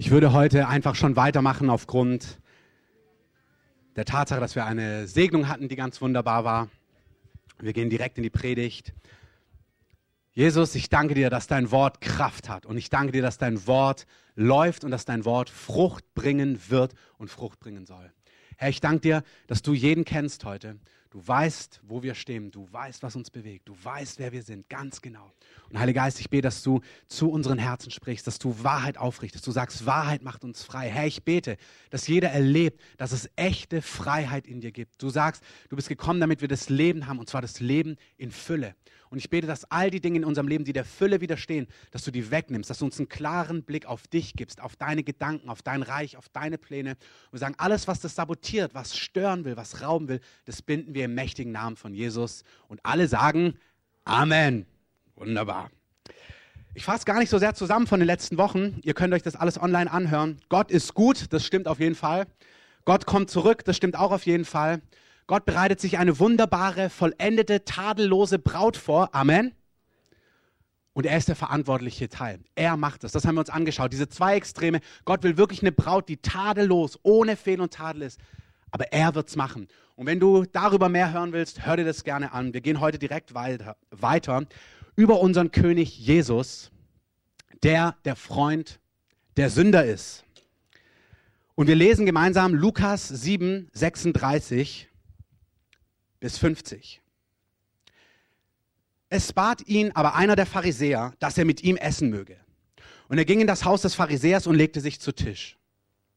Ich würde heute einfach schon weitermachen aufgrund der Tatsache, dass wir eine Segnung hatten, die ganz wunderbar war. Wir gehen direkt in die Predigt. Jesus, ich danke dir, dass dein Wort Kraft hat und ich danke dir, dass dein Wort läuft und dass dein Wort Frucht bringen wird und Frucht bringen soll. Herr, ich danke dir, dass du jeden kennst heute Du weißt, wo wir stehen. Du weißt, was uns bewegt. Du weißt, wer wir sind. Ganz genau. Und Heiliger Geist, ich bete, dass du zu unseren Herzen sprichst, dass du Wahrheit aufrichtest. Du sagst, Wahrheit macht uns frei. Herr, ich bete, dass jeder erlebt, dass es echte Freiheit in dir gibt. Du sagst, du bist gekommen, damit wir das Leben haben, und zwar das Leben in Fülle. Und ich bete, dass all die Dinge in unserem Leben, die der Fülle widerstehen, dass du die wegnimmst, dass du uns einen klaren Blick auf dich gibst, auf deine Gedanken, auf dein Reich, auf deine Pläne. Und wir sagen, alles, was das sabotiert, was stören will, was rauben will, das binden wir im mächtigen Namen von Jesus. Und alle sagen Amen. Wunderbar. Ich fasse gar nicht so sehr zusammen von den letzten Wochen. Ihr könnt euch das alles online anhören. Gott ist gut, das stimmt auf jeden Fall. Gott kommt zurück, das stimmt auch auf jeden Fall. Gott bereitet sich eine wunderbare, vollendete, tadellose Braut vor. Amen. Und er ist der verantwortliche Teil. Er macht das. Das haben wir uns angeschaut. Diese zwei Extreme. Gott will wirklich eine Braut, die tadellos, ohne Fehl und Tadel ist. Aber er wird es machen. Und wenn du darüber mehr hören willst, hör dir das gerne an. Wir gehen heute direkt weiter, weiter über unseren König Jesus, der der Freund der Sünder ist. Und wir lesen gemeinsam Lukas 7, 36 bis 50. Es bat ihn aber einer der Pharisäer, dass er mit ihm essen möge. Und er ging in das Haus des Pharisäers und legte sich zu Tisch.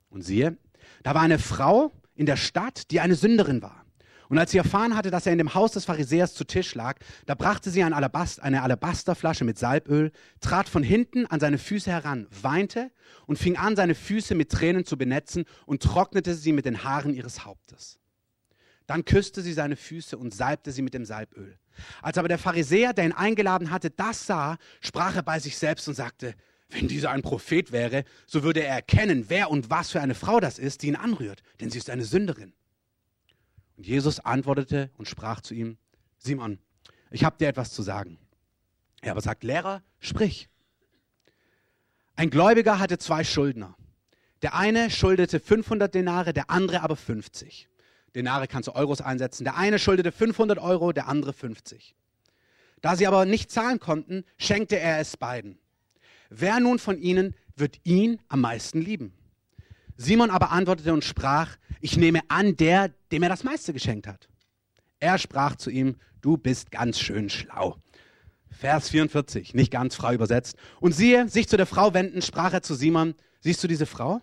Und siehe, da war eine Frau in der Stadt, die eine Sünderin war. Und als sie erfahren hatte, dass er in dem Haus des Pharisäers zu Tisch lag, da brachte sie ein Alabast, eine Alabasterflasche mit Salböl, trat von hinten an seine Füße heran, weinte und fing an, seine Füße mit Tränen zu benetzen und trocknete sie mit den Haaren ihres Hauptes. Dann küsste sie seine Füße und salbte sie mit dem Salböl. Als aber der Pharisäer, der ihn eingeladen hatte, das sah, sprach er bei sich selbst und sagte, wenn dieser ein Prophet wäre, so würde er erkennen, wer und was für eine Frau das ist, die ihn anrührt, denn sie ist eine Sünderin. Und Jesus antwortete und sprach zu ihm, Simon, ich habe dir etwas zu sagen. Er aber sagt, Lehrer, sprich. Ein Gläubiger hatte zwei Schuldner. Der eine schuldete 500 Denare, der andere aber 50. Denare kannst du Euros einsetzen. Der eine schuldete 500 Euro, der andere 50. Da sie aber nicht zahlen konnten, schenkte er es beiden. Wer nun von ihnen wird ihn am meisten lieben? Simon aber antwortete und sprach, ich nehme an der, dem er das meiste geschenkt hat. Er sprach zu ihm, du bist ganz schön schlau. Vers 44, nicht ganz frei übersetzt. Und siehe, sich zu der Frau wenden, sprach er zu Simon, siehst du diese Frau?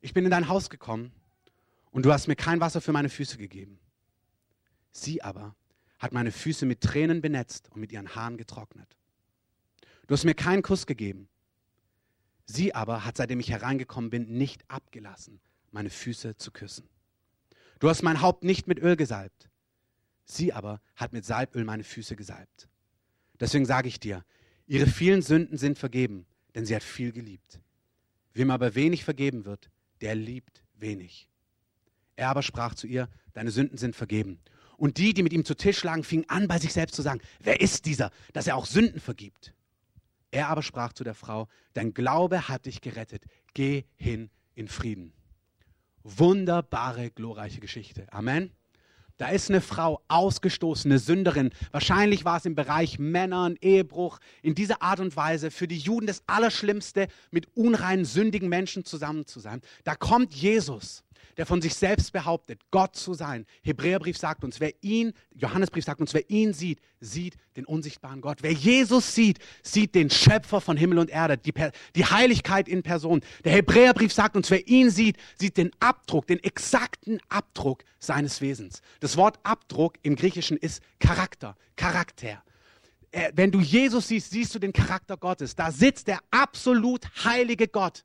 Ich bin in dein Haus gekommen und du hast mir kein Wasser für meine Füße gegeben. Sie aber hat meine Füße mit Tränen benetzt und mit ihren Haaren getrocknet. Du hast mir keinen Kuss gegeben. Sie aber hat, seitdem ich hereingekommen bin, nicht abgelassen, meine Füße zu küssen. Du hast mein Haupt nicht mit Öl gesalbt. Sie aber hat mit Salböl meine Füße gesalbt. Deswegen sage ich dir, ihre vielen Sünden sind vergeben, denn sie hat viel geliebt. Wem aber wenig vergeben wird, der liebt wenig. Er aber sprach zu ihr, deine Sünden sind vergeben. Und die, die mit ihm zu Tisch lagen, fingen an, bei sich selbst zu sagen, wer ist dieser, dass er auch Sünden vergibt? Er aber sprach zu der Frau, dein Glaube hat dich gerettet, geh hin in Frieden. Wunderbare, glorreiche Geschichte. Amen. Da ist eine Frau, ausgestoßene Sünderin. Wahrscheinlich war es im Bereich Männern, Ehebruch. In dieser Art und Weise für die Juden das Allerschlimmste, mit unreinen, sündigen Menschen zusammen zu sein. Da kommt Jesus der von sich selbst behauptet, Gott zu sein. Hebräerbrief sagt uns, wer ihn, Johannesbrief sagt uns, wer ihn sieht, sieht den unsichtbaren Gott. Wer Jesus sieht, sieht den Schöpfer von Himmel und Erde, die, die Heiligkeit in Person. Der Hebräerbrief sagt uns, wer ihn sieht, sieht den Abdruck, den exakten Abdruck seines Wesens. Das Wort Abdruck im Griechischen ist Charakter, Charakter wenn du Jesus siehst, siehst du den Charakter Gottes. Da sitzt der absolut heilige Gott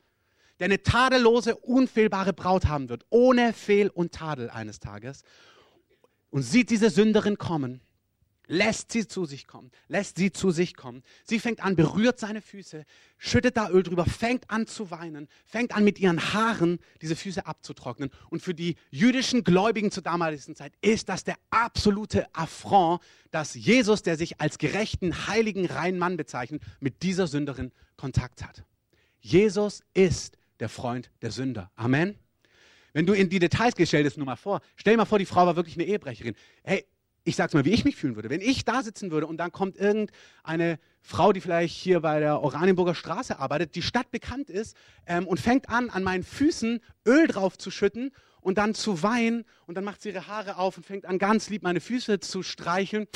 der eine tadellose, unfehlbare Braut haben wird, ohne Fehl und Tadel eines Tages, und sieht diese Sünderin kommen, lässt sie zu sich kommen, lässt sie zu sich kommen. Sie fängt an, berührt seine Füße, schüttet da Öl drüber, fängt an zu weinen, fängt an mit ihren Haaren diese Füße abzutrocknen. Und für die jüdischen Gläubigen zur damaligen Zeit ist das der absolute Affront, dass Jesus, der sich als gerechten, heiligen, reinen Mann bezeichnet, mit dieser Sünderin Kontakt hat. Jesus ist der Freund der Sünder. Amen. Wenn du in die Details gehst, stell dir das nur mal vor. Stell dir mal vor, die Frau war wirklich eine Ehebrecherin. Hey, ich sag's mal, wie ich mich fühlen würde. Wenn ich da sitzen würde und dann kommt irgendeine Frau, die vielleicht hier bei der Oranienburger Straße arbeitet, die stadtbekannt ist ähm, und fängt an, an meinen Füßen Öl drauf zu schütten und dann zu weinen und dann macht sie ihre Haare auf und fängt an, ganz lieb meine Füße zu streicheln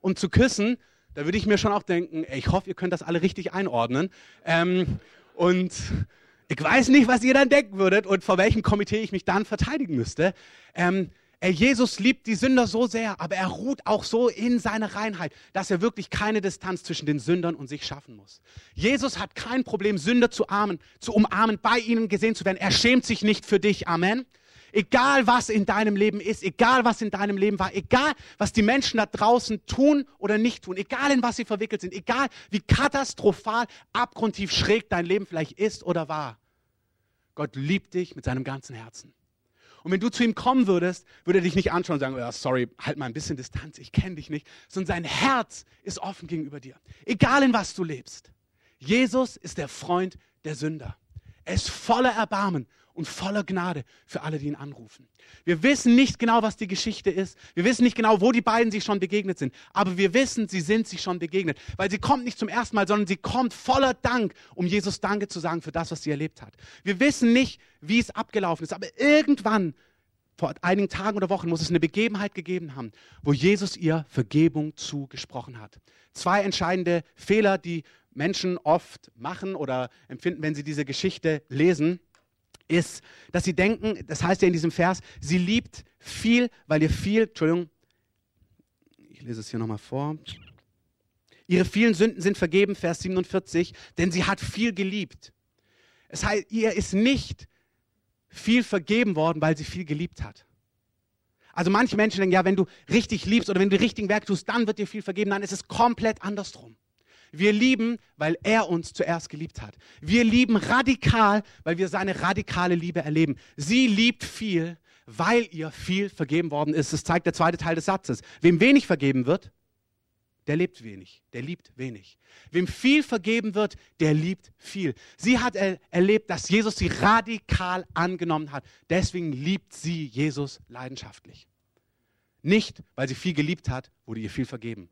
und zu küssen, da würde ich mir schon auch denken, ey, ich hoffe, ihr könnt das alle richtig einordnen. Ähm, und ich weiß nicht, was ihr dann denken würdet und vor welchem Komitee ich mich dann verteidigen müsste. Ähm, Jesus liebt die Sünder so sehr, aber er ruht auch so in seiner Reinheit, dass er wirklich keine Distanz zwischen den Sündern und sich schaffen muss. Jesus hat kein Problem, Sünder zu, armen, zu umarmen, bei ihnen gesehen zu werden. Er schämt sich nicht für dich. Amen. Egal was in deinem Leben ist, egal was in deinem Leben war, egal was die Menschen da draußen tun oder nicht tun, egal in was sie verwickelt sind, egal wie katastrophal, abgrundtief schräg dein Leben vielleicht ist oder war. Gott liebt dich mit seinem ganzen Herzen. Und wenn du zu ihm kommen würdest, würde er dich nicht anschauen und sagen, oh, sorry, halt mal ein bisschen Distanz, ich kenne dich nicht, sondern sein Herz ist offen gegenüber dir. Egal in was du lebst. Jesus ist der Freund der Sünder. Er ist voller Erbarmen und voller Gnade für alle, die ihn anrufen. Wir wissen nicht genau, was die Geschichte ist. Wir wissen nicht genau, wo die beiden sich schon begegnet sind. Aber wir wissen, sie sind sich schon begegnet. Weil sie kommt nicht zum ersten Mal, sondern sie kommt voller Dank, um Jesus Danke zu sagen für das, was sie erlebt hat. Wir wissen nicht, wie es abgelaufen ist. Aber irgendwann, vor einigen Tagen oder Wochen, muss es eine Begebenheit gegeben haben, wo Jesus ihr Vergebung zugesprochen hat. Zwei entscheidende Fehler, die Menschen oft machen oder empfinden, wenn sie diese Geschichte lesen ist, dass sie denken, das heißt ja in diesem Vers, sie liebt viel, weil ihr viel, Entschuldigung, ich lese es hier nochmal vor. Ihre vielen Sünden sind vergeben, Vers 47, denn sie hat viel geliebt. Es heißt, ihr ist nicht viel vergeben worden, weil sie viel geliebt hat. Also manche Menschen denken, ja, wenn du richtig liebst oder wenn du die richtigen Werke tust, dann wird dir viel vergeben. Nein, es ist komplett andersrum. Wir lieben, weil er uns zuerst geliebt hat. Wir lieben radikal, weil wir seine radikale Liebe erleben. Sie liebt viel, weil ihr viel vergeben worden ist. Das zeigt der zweite Teil des Satzes. Wem wenig vergeben wird, der lebt wenig, der liebt wenig. Wem viel vergeben wird, der liebt viel. Sie hat er erlebt, dass Jesus sie radikal angenommen hat. Deswegen liebt sie Jesus leidenschaftlich. Nicht, weil sie viel geliebt hat, wurde ihr viel vergeben.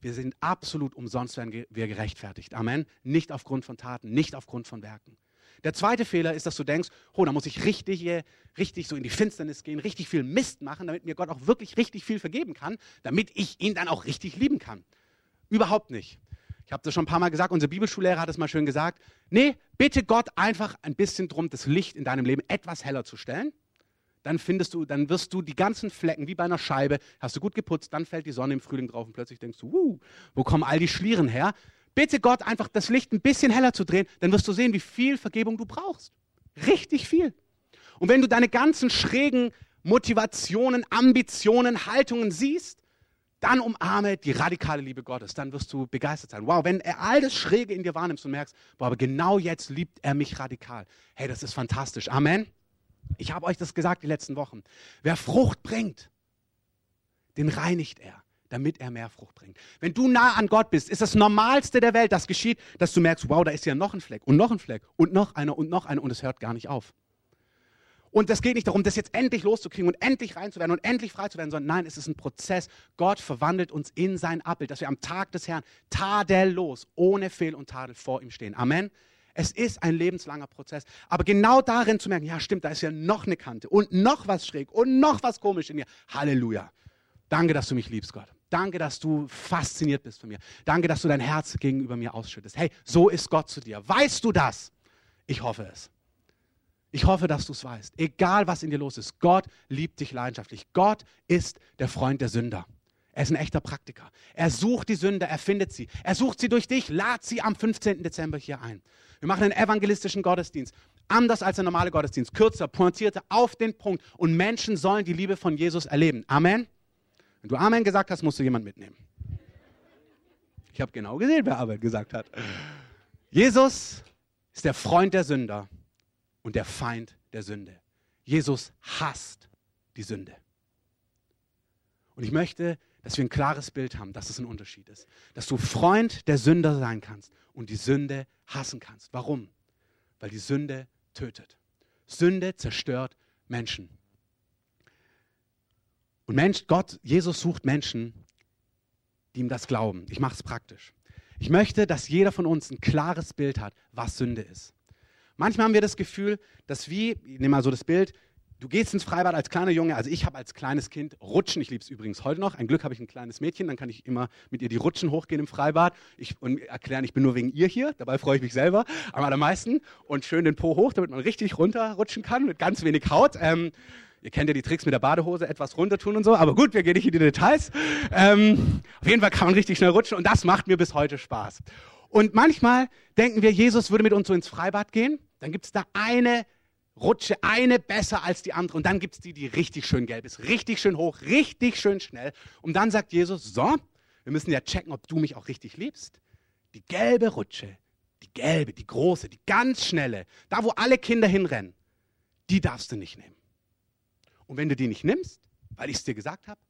Wir sind absolut umsonst, werden wir gerechtfertigt. Amen. Nicht aufgrund von Taten, nicht aufgrund von Werken. Der zweite Fehler ist, dass du denkst, oh, da muss ich richtig, richtig so in die Finsternis gehen, richtig viel Mist machen, damit mir Gott auch wirklich richtig viel vergeben kann, damit ich ihn dann auch richtig lieben kann. Überhaupt nicht. Ich habe das schon ein paar Mal gesagt, unser Bibelschullehrer hat es mal schön gesagt. Nee, bitte Gott einfach ein bisschen drum, das Licht in deinem Leben etwas heller zu stellen dann findest du, dann wirst du die ganzen Flecken wie bei einer Scheibe, hast du gut geputzt, dann fällt die Sonne im Frühling drauf und plötzlich denkst du, uh, wo kommen all die Schlieren her? Bitte Gott einfach das Licht ein bisschen heller zu drehen, dann wirst du sehen, wie viel Vergebung du brauchst. Richtig viel. Und wenn du deine ganzen schrägen Motivationen, Ambitionen, Haltungen siehst, dann umarme die radikale Liebe Gottes. Dann wirst du begeistert sein. Wow, wenn er all das Schräge in dir wahrnimmst und merkst, boah, aber genau jetzt liebt er mich radikal. Hey, das ist fantastisch. Amen. Ich habe euch das gesagt die letzten Wochen. Wer Frucht bringt, den reinigt er, damit er mehr Frucht bringt. Wenn du nah an Gott bist, ist das Normalste der Welt, das geschieht, dass du merkst, wow, da ist ja noch ein Fleck und noch ein Fleck und noch einer und noch einer und es hört gar nicht auf. Und es geht nicht darum, das jetzt endlich loszukriegen und endlich rein zu werden und endlich frei zu werden, sondern nein, es ist ein Prozess. Gott verwandelt uns in sein Abbild, dass wir am Tag des Herrn tadellos, ohne Fehl und Tadel vor ihm stehen. Amen. Es ist ein lebenslanger Prozess. Aber genau darin zu merken, ja stimmt, da ist ja noch eine Kante und noch was schräg und noch was komisch in mir. Halleluja. Danke, dass du mich liebst, Gott. Danke, dass du fasziniert bist von mir. Danke, dass du dein Herz gegenüber mir ausschüttest. Hey, so ist Gott zu dir. Weißt du das? Ich hoffe es. Ich hoffe, dass du es weißt. Egal, was in dir los ist, Gott liebt dich leidenschaftlich. Gott ist der Freund der Sünder. Er ist ein echter Praktiker. Er sucht die Sünder, er findet sie. Er sucht sie durch dich, lad sie am 15. Dezember hier ein. Wir machen einen evangelistischen Gottesdienst. Anders als der normale Gottesdienst. Kürzer, pointierter, auf den Punkt. Und Menschen sollen die Liebe von Jesus erleben. Amen. Wenn du Amen gesagt hast, musst du jemand mitnehmen. Ich habe genau gesehen, wer Amen gesagt hat. Jesus ist der Freund der Sünder und der Feind der Sünde. Jesus hasst die Sünde. Und ich möchte, dass wir ein klares Bild haben, dass es ein Unterschied ist. Dass du Freund der Sünder sein kannst und die Sünde hassen kannst. Warum? Weil die Sünde tötet. Sünde zerstört Menschen. Und Mensch, Gott, Jesus sucht Menschen, die ihm das glauben. Ich mache es praktisch. Ich möchte, dass jeder von uns ein klares Bild hat, was Sünde ist. Manchmal haben wir das Gefühl, dass wie, ich nehme mal so das Bild, du gehst ins Freibad als kleiner Junge, also ich habe als kleines Kind Rutschen, ich liebe es übrigens heute noch, ein Glück habe ich ein kleines Mädchen, dann kann ich immer mit ihr die Rutschen hochgehen im Freibad. Ich, und erklären, ich bin nur wegen ihr hier, dabei freue ich mich selber. Am allermeisten. Und schön den Po hoch, damit man richtig runterrutschen kann mit ganz wenig Haut. Ähm, Ihr kennt ja die Tricks mit der Badehose, etwas runter tun und so, aber gut, wir gehen nicht in die Details. Ähm, auf jeden Fall kann man richtig schnell rutschen. Und das macht mir bis heute Spaß. Und manchmal denken wir, Jesus würde mit uns so ins Freibad gehen, dann gibt es da eine Rutsche, eine besser als die andere und dann gibt es die, die richtig schön gelb ist, richtig schön hoch, richtig schön schnell. Und dann sagt Jesus, so, wir müssen ja checken, ob du mich auch richtig liebst. Die gelbe Rutsche, die gelbe, die große, die ganz schnelle, da wo alle Kinder hinrennen, die darfst du nicht nehmen. Und wenn du die nicht nimmst, weil ich es dir gesagt habe,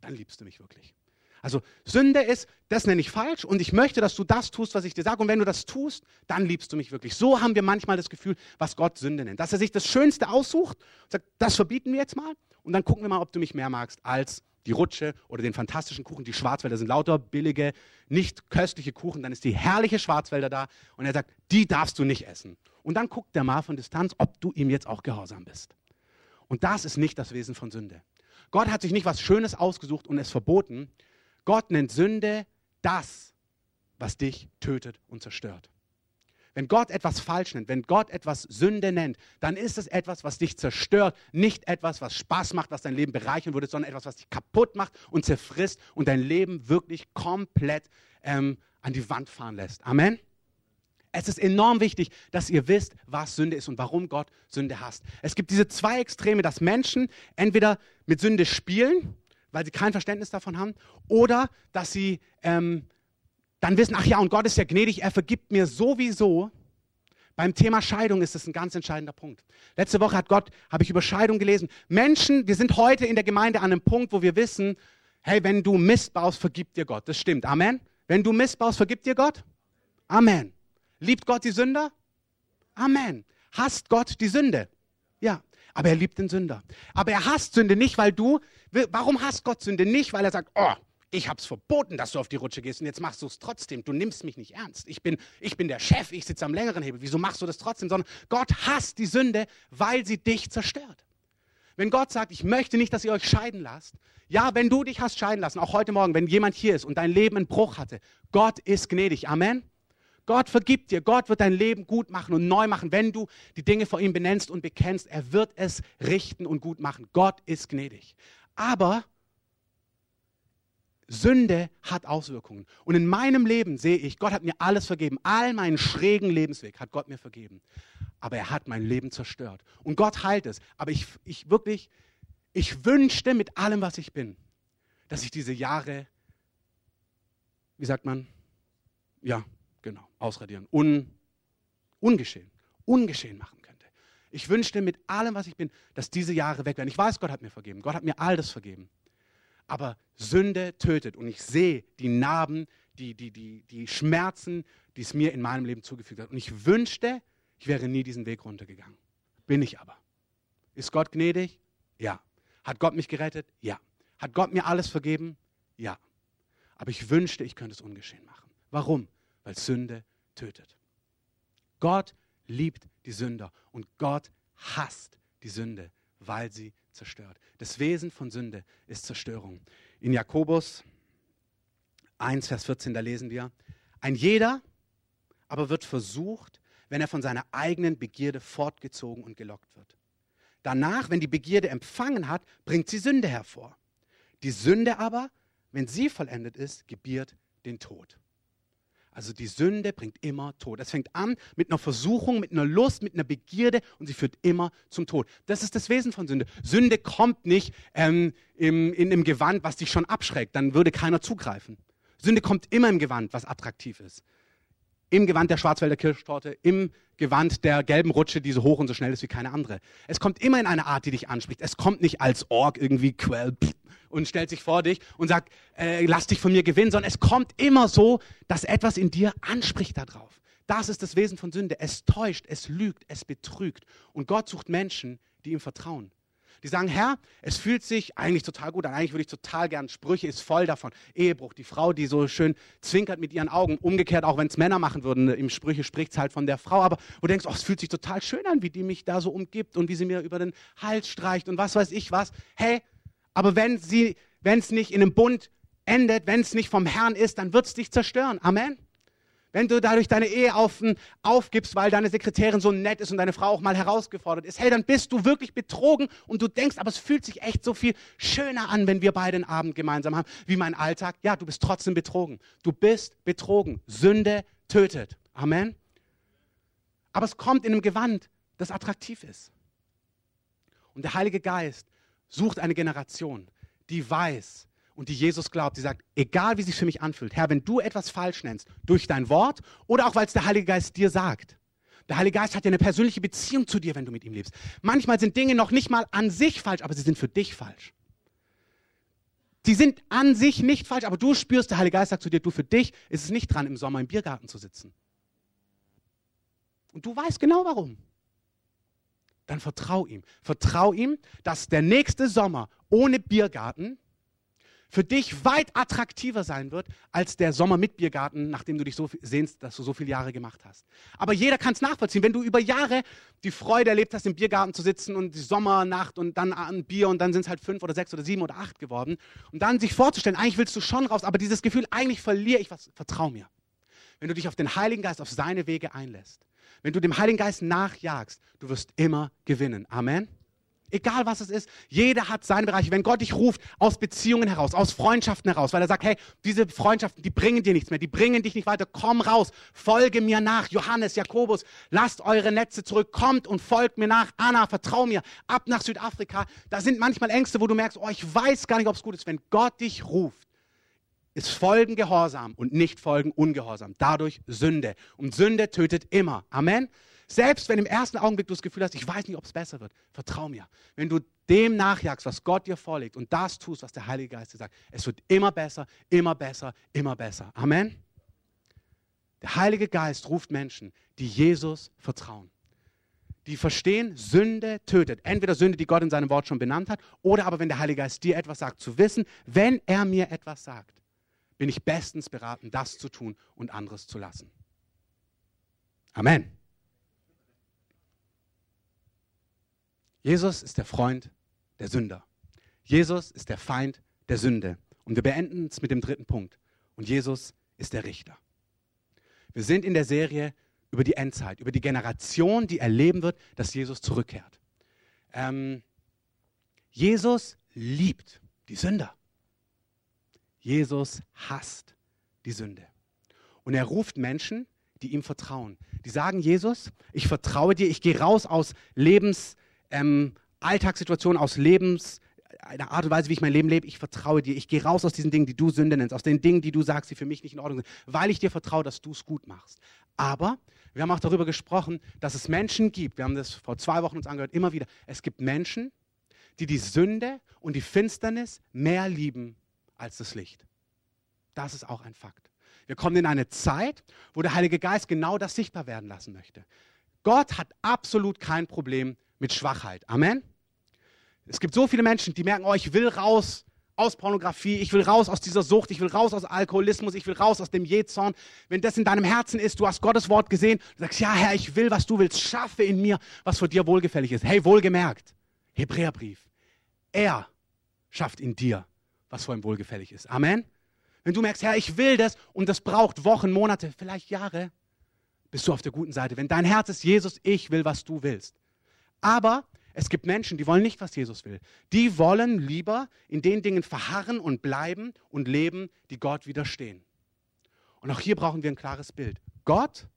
dann liebst du mich wirklich. Also Sünde ist, das nenne ich falsch und ich möchte, dass du das tust, was ich dir sage. Und wenn du das tust, dann liebst du mich wirklich. So haben wir manchmal das Gefühl, was Gott Sünde nennt. Dass er sich das Schönste aussucht und sagt, das verbieten wir jetzt mal und dann gucken wir mal, ob du mich mehr magst als die Rutsche oder den fantastischen Kuchen. Die Schwarzwälder sind lauter billige, nicht köstliche Kuchen. Dann ist die herrliche Schwarzwälder da und er sagt, die darfst du nicht essen. Und dann guckt der mal von Distanz, ob du ihm jetzt auch gehorsam bist. Und das ist nicht das Wesen von Sünde. Gott hat sich nicht was Schönes ausgesucht und es verboten. Gott nennt Sünde das, was dich tötet und zerstört. Wenn Gott etwas falsch nennt, wenn Gott etwas Sünde nennt, dann ist es etwas, was dich zerstört, nicht etwas, was Spaß macht, was dein Leben bereichern würde, sondern etwas, was dich kaputt macht und zerfrisst und dein Leben wirklich komplett ähm, an die Wand fahren lässt. Amen. Es ist enorm wichtig, dass ihr wisst, was Sünde ist und warum Gott Sünde hasst. Es gibt diese zwei Extreme, dass Menschen entweder mit Sünde spielen, weil sie kein Verständnis davon haben, oder dass sie ähm, dann wissen, ach ja, und Gott ist ja gnädig, er vergibt mir sowieso. Beim Thema Scheidung ist das ein ganz entscheidender Punkt. Letzte Woche hat Gott, habe ich über Scheidung gelesen. Menschen, wir sind heute in der Gemeinde an einem Punkt, wo wir wissen, hey, wenn du Mist baust, vergibt dir Gott. Das stimmt. Amen. Wenn du Mist baust, vergibt dir Gott? Amen. Liebt Gott die Sünder? Amen. Hasst Gott die Sünde? Ja. Aber er liebt den Sünder. Aber er hasst Sünde nicht, weil du, warum hasst Gott Sünde nicht? Weil er sagt, oh, ich habe es verboten, dass du auf die Rutsche gehst und jetzt machst du es trotzdem. Du nimmst mich nicht ernst. Ich bin, ich bin der Chef, ich sitze am längeren Hebel. Wieso machst du das trotzdem? Sondern Gott hasst die Sünde, weil sie dich zerstört. Wenn Gott sagt, ich möchte nicht, dass ihr euch scheiden lasst, ja, wenn du dich hast scheiden lassen, auch heute Morgen, wenn jemand hier ist und dein Leben einen Bruch hatte, Gott ist gnädig. Amen. Gott vergibt dir. Gott wird dein Leben gut machen und neu machen, wenn du die Dinge vor ihm benennst und bekennst. Er wird es richten und gut machen. Gott ist gnädig. Aber Sünde hat Auswirkungen. Und in meinem Leben sehe ich, Gott hat mir alles vergeben. All meinen schrägen Lebensweg hat Gott mir vergeben. Aber er hat mein Leben zerstört. Und Gott heilt es. Aber ich, ich wirklich, ich wünschte mit allem, was ich bin, dass ich diese Jahre, wie sagt man, ja, Genau, ausradieren. Un, ungeschehen. Ungeschehen machen. Ich wünschte mit allem, was ich bin, dass diese Jahre weg wären. Ich weiß, Gott hat mir vergeben. Gott hat mir all das vergeben. Aber Sünde tötet. Und ich sehe die Narben, die, die, die, die Schmerzen, die es mir in meinem Leben zugefügt hat. Und ich wünschte, ich wäre nie diesen Weg runtergegangen. Bin ich aber. Ist Gott gnädig? Ja. Hat Gott mich gerettet? Ja. Hat Gott mir alles vergeben? Ja. Aber ich wünschte, ich könnte es ungeschehen machen. Warum? weil Sünde tötet. Gott liebt die Sünder und Gott hasst die Sünde, weil sie zerstört. Das Wesen von Sünde ist Zerstörung. In Jakobus 1, Vers 14, da lesen wir, ein jeder aber wird versucht, wenn er von seiner eigenen Begierde fortgezogen und gelockt wird. Danach, wenn die Begierde empfangen hat, bringt sie Sünde hervor. Die Sünde aber, wenn sie vollendet ist, gebiert den Tod. Also die Sünde bringt immer Tod. Es fängt an mit einer Versuchung, mit einer Lust, mit einer Begierde und sie führt immer zum Tod. Das ist das Wesen von Sünde. Sünde kommt nicht ähm, im, in einem Gewand, was dich schon abschreckt. Dann würde keiner zugreifen. Sünde kommt immer im Gewand, was attraktiv ist. Im Gewand der Schwarzwälder Kirschtorte, im Gewand der gelben Rutsche, die so hoch und so schnell ist wie keine andere. Es kommt immer in eine Art, die dich anspricht. Es kommt nicht als Org irgendwie quell und stellt sich vor dich und sagt, äh, lass dich von mir gewinnen, sondern es kommt immer so, dass etwas in dir anspricht darauf. Das ist das Wesen von Sünde. Es täuscht, es lügt, es betrügt. Und Gott sucht Menschen, die ihm vertrauen. Die sagen, Herr, es fühlt sich eigentlich total gut an, eigentlich würde ich total gern, Sprüche ist voll davon. Ehebruch, die Frau, die so schön zwinkert mit ihren Augen, umgekehrt, auch wenn es Männer machen würden, im Sprüche spricht es halt von der Frau, aber du denkst, oh, es fühlt sich total schön an, wie die mich da so umgibt und wie sie mir über den Hals streicht und was weiß ich was. Hey, aber wenn es nicht in einem Bund endet, wenn es nicht vom Herrn ist, dann wird es dich zerstören. Amen. Wenn du dadurch deine Ehe auf, aufgibst, weil deine Sekretärin so nett ist und deine Frau auch mal herausgefordert ist, hey, dann bist du wirklich betrogen und du denkst, aber es fühlt sich echt so viel schöner an, wenn wir beide den Abend gemeinsam haben, wie mein Alltag. Ja, du bist trotzdem betrogen. Du bist betrogen. Sünde tötet. Amen. Aber es kommt in einem Gewand, das attraktiv ist. Und der Heilige Geist sucht eine Generation, die weiß, und die Jesus glaubt, die sagt, egal wie es sich für mich anfühlt, Herr, wenn du etwas falsch nennst, durch dein Wort oder auch weil es der Heilige Geist dir sagt. Der Heilige Geist hat ja eine persönliche Beziehung zu dir, wenn du mit ihm lebst. Manchmal sind Dinge noch nicht mal an sich falsch, aber sie sind für dich falsch. Die sind an sich nicht falsch, aber du spürst, der Heilige Geist sagt zu dir, du für dich ist es nicht dran, im Sommer im Biergarten zu sitzen. Und du weißt genau warum. Dann vertrau ihm. Vertrau ihm, dass der nächste Sommer ohne Biergarten für dich weit attraktiver sein wird als der Sommer mit Biergarten, nachdem du dich so sehnst, dass du so viele Jahre gemacht hast. Aber jeder kann es nachvollziehen. Wenn du über Jahre die Freude erlebt hast, im Biergarten zu sitzen und die Sommernacht und dann ein Bier und dann sind es halt fünf oder sechs oder sieben oder acht geworden und dann sich vorzustellen, eigentlich willst du schon raus, aber dieses Gefühl, eigentlich verliere ich was, vertrau mir. Wenn du dich auf den Heiligen Geist, auf seine Wege einlässt, wenn du dem Heiligen Geist nachjagst, du wirst immer gewinnen. Amen. Egal was es ist, jeder hat seine Bereiche. Wenn Gott dich ruft aus Beziehungen heraus, aus Freundschaften heraus, weil er sagt, hey, diese Freundschaften, die bringen dir nichts mehr, die bringen dich nicht weiter, komm raus, folge mir nach. Johannes, Jakobus, lasst eure Netze zurück, kommt und folgt mir nach. Anna, vertrau mir, ab nach Südafrika. Da sind manchmal Ängste, wo du merkst, oh, ich weiß gar nicht, ob es gut ist. Wenn Gott dich ruft, ist Folgen Gehorsam und nicht Folgen Ungehorsam. Dadurch Sünde. Und Sünde tötet immer. Amen. Selbst wenn im ersten Augenblick du das Gefühl hast, ich weiß nicht, ob es besser wird, vertrau mir. Wenn du dem nachjagst, was Gott dir vorlegt und das tust, was der Heilige Geist dir sagt, es wird immer besser, immer besser, immer besser. Amen. Der Heilige Geist ruft Menschen, die Jesus vertrauen. Die verstehen, Sünde tötet. Entweder Sünde, die Gott in seinem Wort schon benannt hat, oder aber wenn der Heilige Geist dir etwas sagt, zu wissen, wenn er mir etwas sagt, bin ich bestens beraten, das zu tun und anderes zu lassen. Amen. Jesus ist der Freund der Sünder. Jesus ist der Feind der Sünde. Und wir beenden es mit dem dritten Punkt. Und Jesus ist der Richter. Wir sind in der Serie über die Endzeit, über die Generation, die erleben wird, dass Jesus zurückkehrt. Ähm, Jesus liebt die Sünder. Jesus hasst die Sünde. Und er ruft Menschen, die ihm vertrauen. Die sagen, Jesus, ich vertraue dir, ich gehe raus aus Lebens, ähm, Alltagssituationen, aus Lebens, einer Art und Weise, wie ich mein Leben lebe, ich vertraue dir. Ich gehe raus aus diesen Dingen, die du Sünde nennst, aus den Dingen, die du sagst, die für mich nicht in Ordnung sind, weil ich dir vertraue, dass du es gut machst. Aber wir haben auch darüber gesprochen, dass es Menschen gibt, wir haben das vor zwei Wochen uns angehört, immer wieder, es gibt Menschen, die die Sünde und die Finsternis mehr lieben als das Licht. Das ist auch ein Fakt. Wir kommen in eine Zeit, wo der Heilige Geist genau das sichtbar werden lassen möchte. Gott hat absolut kein Problem mit Schwachheit. Amen. Es gibt so viele Menschen, die merken, oh, ich will raus aus Pornografie, ich will raus aus dieser Sucht, ich will raus aus Alkoholismus, ich will raus aus dem Jezorn. Wenn das in deinem Herzen ist, du hast Gottes Wort gesehen, du sagst, ja Herr, ich will, was du willst, schaffe in mir, was für dir wohlgefällig ist. Hey, wohlgemerkt, Hebräerbrief, er schafft in dir, was vor ihm wohlgefällig ist. Amen. Wenn du merkst, Herr, ich will das und das braucht Wochen, Monate, vielleicht Jahre, bist du auf der guten Seite. Wenn dein Herz ist, Jesus, ich will, was du willst. Aber es gibt Menschen, die wollen nicht, was Jesus will. Die wollen lieber in den Dingen verharren und bleiben und leben, die Gott widerstehen. Und auch hier brauchen wir ein klares Bild. Gott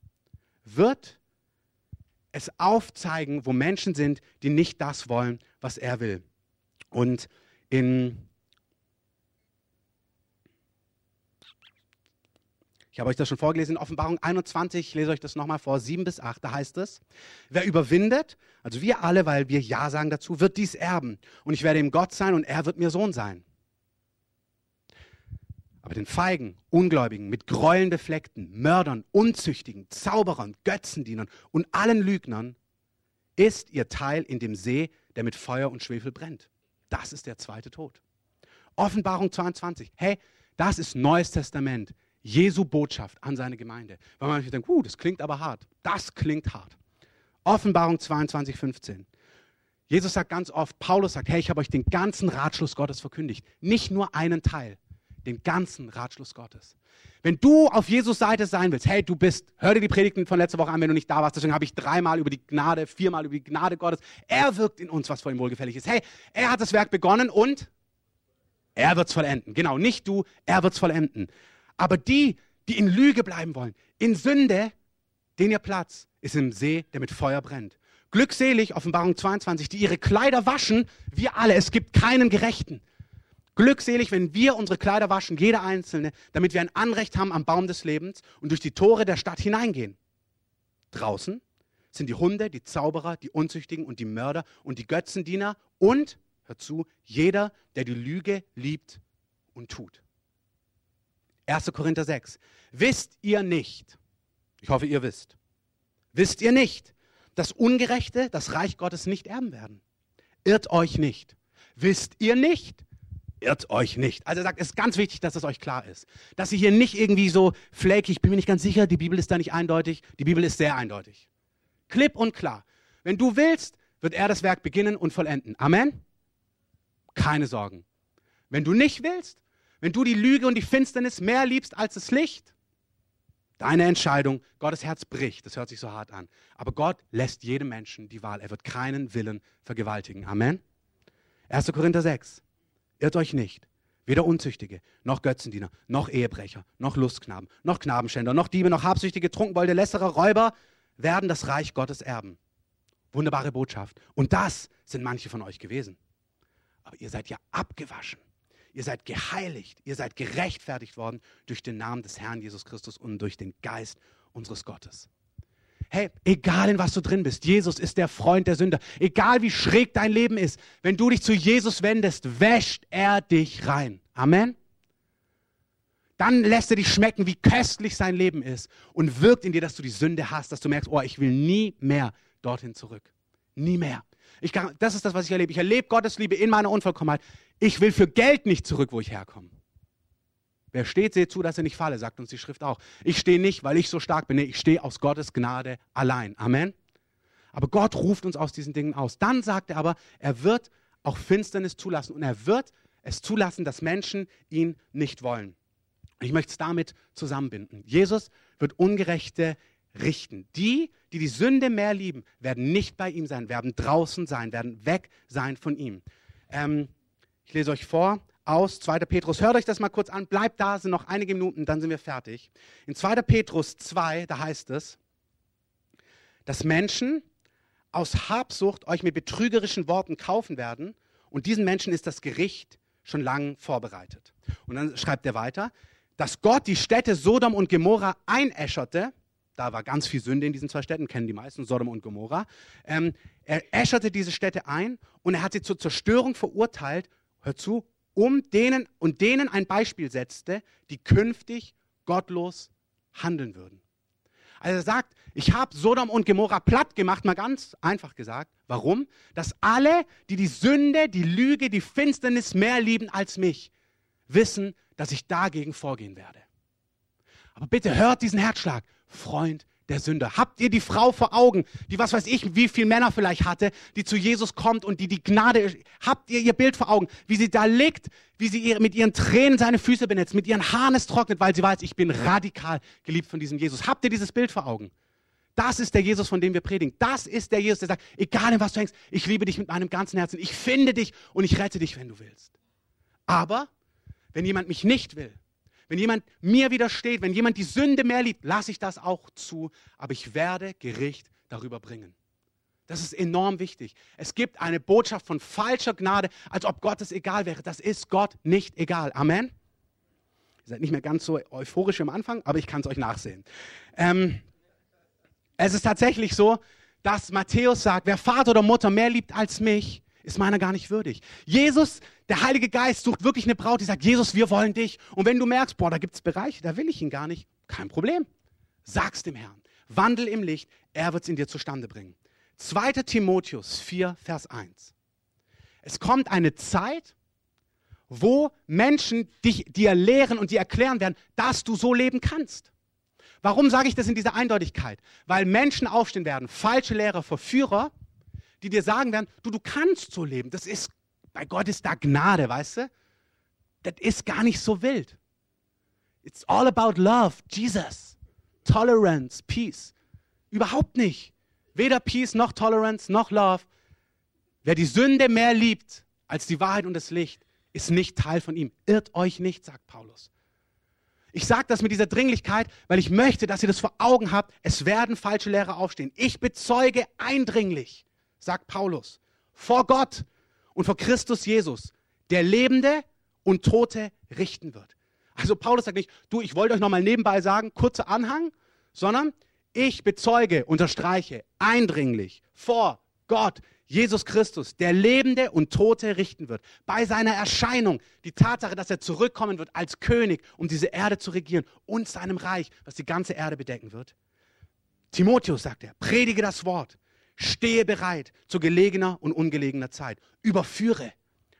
wird es aufzeigen, wo Menschen sind, die nicht das wollen, was er will. Und in Ich habe euch das schon vorgelesen in Offenbarung 21, ich lese euch das nochmal vor, 7 bis 8, da heißt es, wer überwindet, also wir alle, weil wir Ja sagen dazu, wird dies erben. Und ich werde ihm Gott sein und er wird mir Sohn sein. Aber den Feigen, Ungläubigen, mit Gräueln befleckten, Mördern, Unzüchtigen, Zauberern, Götzendienern und allen Lügnern ist ihr Teil in dem See, der mit Feuer und Schwefel brennt. Das ist der zweite Tod. Offenbarung 22. Hey, das ist Neues Testament. Jesu Botschaft an seine Gemeinde. Weil man denkt, uh, das klingt aber hart. Das klingt hart. Offenbarung 22, 15. Jesus sagt ganz oft, Paulus sagt, hey, ich habe euch den ganzen Ratschluss Gottes verkündigt. Nicht nur einen Teil den ganzen Ratschluss Gottes. Wenn du auf Jesus Seite sein willst, hey, du bist, hör dir die Predigten von letzter Woche an, wenn du nicht da warst. Deswegen habe ich dreimal über die Gnade, viermal über die Gnade Gottes. Er wirkt in uns, was vor ihm wohlgefällig ist. Hey, er hat das Werk begonnen und er wird es vollenden. Genau, nicht du, er wird es vollenden. Aber die, die in Lüge bleiben wollen, in Sünde, den ihr Platz ist im See, der mit Feuer brennt. Glückselig, Offenbarung 22, die ihre Kleider waschen, wir alle, es gibt keinen Gerechten. Glückselig, wenn wir unsere Kleider waschen, jeder einzelne, damit wir ein Anrecht haben am Baum des Lebens und durch die Tore der Stadt hineingehen. Draußen sind die Hunde, die Zauberer, die Unzüchtigen und die Mörder und die Götzendiener und, hör zu, jeder, der die Lüge liebt und tut. 1. Korinther 6. Wisst ihr nicht, ich hoffe, ihr wisst, wisst ihr nicht, dass Ungerechte das Reich Gottes nicht erben werden? Irrt euch nicht. Wisst ihr nicht, irrt euch nicht. Also er sagt, es ist ganz wichtig, dass es euch klar ist. Dass ihr hier nicht irgendwie so flaky, ich bin mir nicht ganz sicher, die Bibel ist da nicht eindeutig. Die Bibel ist sehr eindeutig. Klipp und klar. Wenn du willst, wird er das Werk beginnen und vollenden. Amen? Keine Sorgen. Wenn du nicht willst, wenn du die Lüge und die Finsternis mehr liebst als das Licht, deine Entscheidung, Gottes Herz bricht, das hört sich so hart an. Aber Gott lässt jedem Menschen die Wahl. Er wird keinen Willen vergewaltigen. Amen? 1. Korinther 6. Irrt euch nicht. Weder Unzüchtige, noch Götzendiener, noch Ehebrecher, noch Lustknaben, noch Knabenschänder, noch Diebe, noch Habsüchtige, Trunkenbolde, Lässerer, Räuber werden das Reich Gottes erben. Wunderbare Botschaft. Und das sind manche von euch gewesen. Aber ihr seid ja abgewaschen. Ihr seid geheiligt. Ihr seid gerechtfertigt worden durch den Namen des Herrn Jesus Christus und durch den Geist unseres Gottes. Hey, egal in was du drin bist, Jesus ist der Freund der Sünder. Egal wie schräg dein Leben ist, wenn du dich zu Jesus wendest, wäscht er dich rein. Amen. Dann lässt er dich schmecken, wie köstlich sein Leben ist und wirkt in dir, dass du die Sünde hast, dass du merkst, oh, ich will nie mehr dorthin zurück. Nie mehr. Ich das ist das, was ich erlebe. Ich erlebe Gottes Liebe in meiner Unvollkommenheit. Ich will für Geld nicht zurück, wo ich herkomme. Wer steht, seht zu, dass er nicht falle, sagt uns die Schrift auch. Ich stehe nicht, weil ich so stark bin. Ich stehe aus Gottes Gnade allein. Amen. Aber Gott ruft uns aus diesen Dingen aus. Dann sagt er aber, er wird auch Finsternis zulassen und er wird es zulassen, dass Menschen ihn nicht wollen. Ich möchte es damit zusammenbinden. Jesus wird Ungerechte richten. Die, die die Sünde mehr lieben, werden nicht bei ihm sein, werden draußen sein, werden weg sein von ihm. Ähm, ich lese euch vor aus 2. Petrus. Hört euch das mal kurz an, bleibt da, sind noch einige Minuten, dann sind wir fertig. In 2. Petrus 2, da heißt es, dass Menschen aus Habsucht euch mit betrügerischen Worten kaufen werden und diesen Menschen ist das Gericht schon lang vorbereitet. Und dann schreibt er weiter, dass Gott die Städte Sodom und Gomorra einäscherte, da war ganz viel Sünde in diesen zwei Städten, kennen die meisten, Sodom und Gomorra. Ähm, er äscherte diese Städte ein und er hat sie zur Zerstörung verurteilt, hör zu, um denen und denen ein Beispiel setzte, die künftig gottlos handeln würden. Also er sagt, ich habe Sodom und Gomorra platt gemacht, mal ganz einfach gesagt. Warum? Dass alle, die die Sünde, die Lüge, die Finsternis mehr lieben als mich, wissen, dass ich dagegen vorgehen werde. Aber bitte hört diesen Herzschlag. Freund der Sünder. Habt ihr die Frau vor Augen, die was weiß ich, wie viele Männer vielleicht hatte, die zu Jesus kommt und die die Gnade, habt ihr ihr Bild vor Augen, wie sie da liegt, wie sie mit ihren Tränen seine Füße benetzt, mit ihren Haaren es trocknet, weil sie weiß, ich bin radikal geliebt von diesem Jesus. Habt ihr dieses Bild vor Augen? Das ist der Jesus, von dem wir predigen. Das ist der Jesus, der sagt, egal in was du hängst, ich liebe dich mit meinem ganzen Herzen, ich finde dich und ich rette dich, wenn du willst. Aber wenn jemand mich nicht will, wenn jemand mir widersteht, wenn jemand die Sünde mehr liebt, lasse ich das auch zu, aber ich werde Gericht darüber bringen. Das ist enorm wichtig. Es gibt eine Botschaft von falscher Gnade, als ob Gott es egal wäre. Das ist Gott nicht egal. Amen. Ihr seid nicht mehr ganz so euphorisch am Anfang, aber ich kann es euch nachsehen. Ähm, es ist tatsächlich so, dass Matthäus sagt, wer Vater oder Mutter mehr liebt als mich, ist meiner gar nicht würdig. Jesus, der Heilige Geist, sucht wirklich eine Braut, die sagt, Jesus, wir wollen dich. Und wenn du merkst, boah, da gibt es Bereiche, da will ich ihn gar nicht, kein Problem. Sag's dem Herrn. Wandel im Licht, er wird es in dir zustande bringen. 2. Timotheus 4, Vers 1. Es kommt eine Zeit, wo Menschen dich, dir lehren und dir erklären werden, dass du so leben kannst. Warum sage ich das in dieser Eindeutigkeit? Weil Menschen aufstehen werden, falsche Lehrer, Verführer, die dir sagen werden, du, du kannst so leben. Das ist, bei Gott ist da Gnade, weißt du? Das ist gar nicht so wild. It's all about love, Jesus. Tolerance, Peace. Überhaupt nicht. Weder Peace noch Tolerance noch Love. Wer die Sünde mehr liebt als die Wahrheit und das Licht, ist nicht Teil von ihm. Irrt euch nicht, sagt Paulus. Ich sage das mit dieser Dringlichkeit, weil ich möchte, dass ihr das vor Augen habt. Es werden falsche Lehrer aufstehen. Ich bezeuge eindringlich, sagt Paulus, vor Gott und vor Christus Jesus, der Lebende und Tote richten wird. Also Paulus sagt nicht, du, ich wollte euch nochmal nebenbei sagen, kurzer Anhang, sondern ich bezeuge, unterstreiche eindringlich vor Gott, Jesus Christus, der Lebende und Tote richten wird, bei seiner Erscheinung, die Tatsache, dass er zurückkommen wird als König, um diese Erde zu regieren und seinem Reich, was die ganze Erde bedecken wird. Timotheus sagt er, predige das Wort, stehe bereit zu gelegener und ungelegener Zeit, überführe,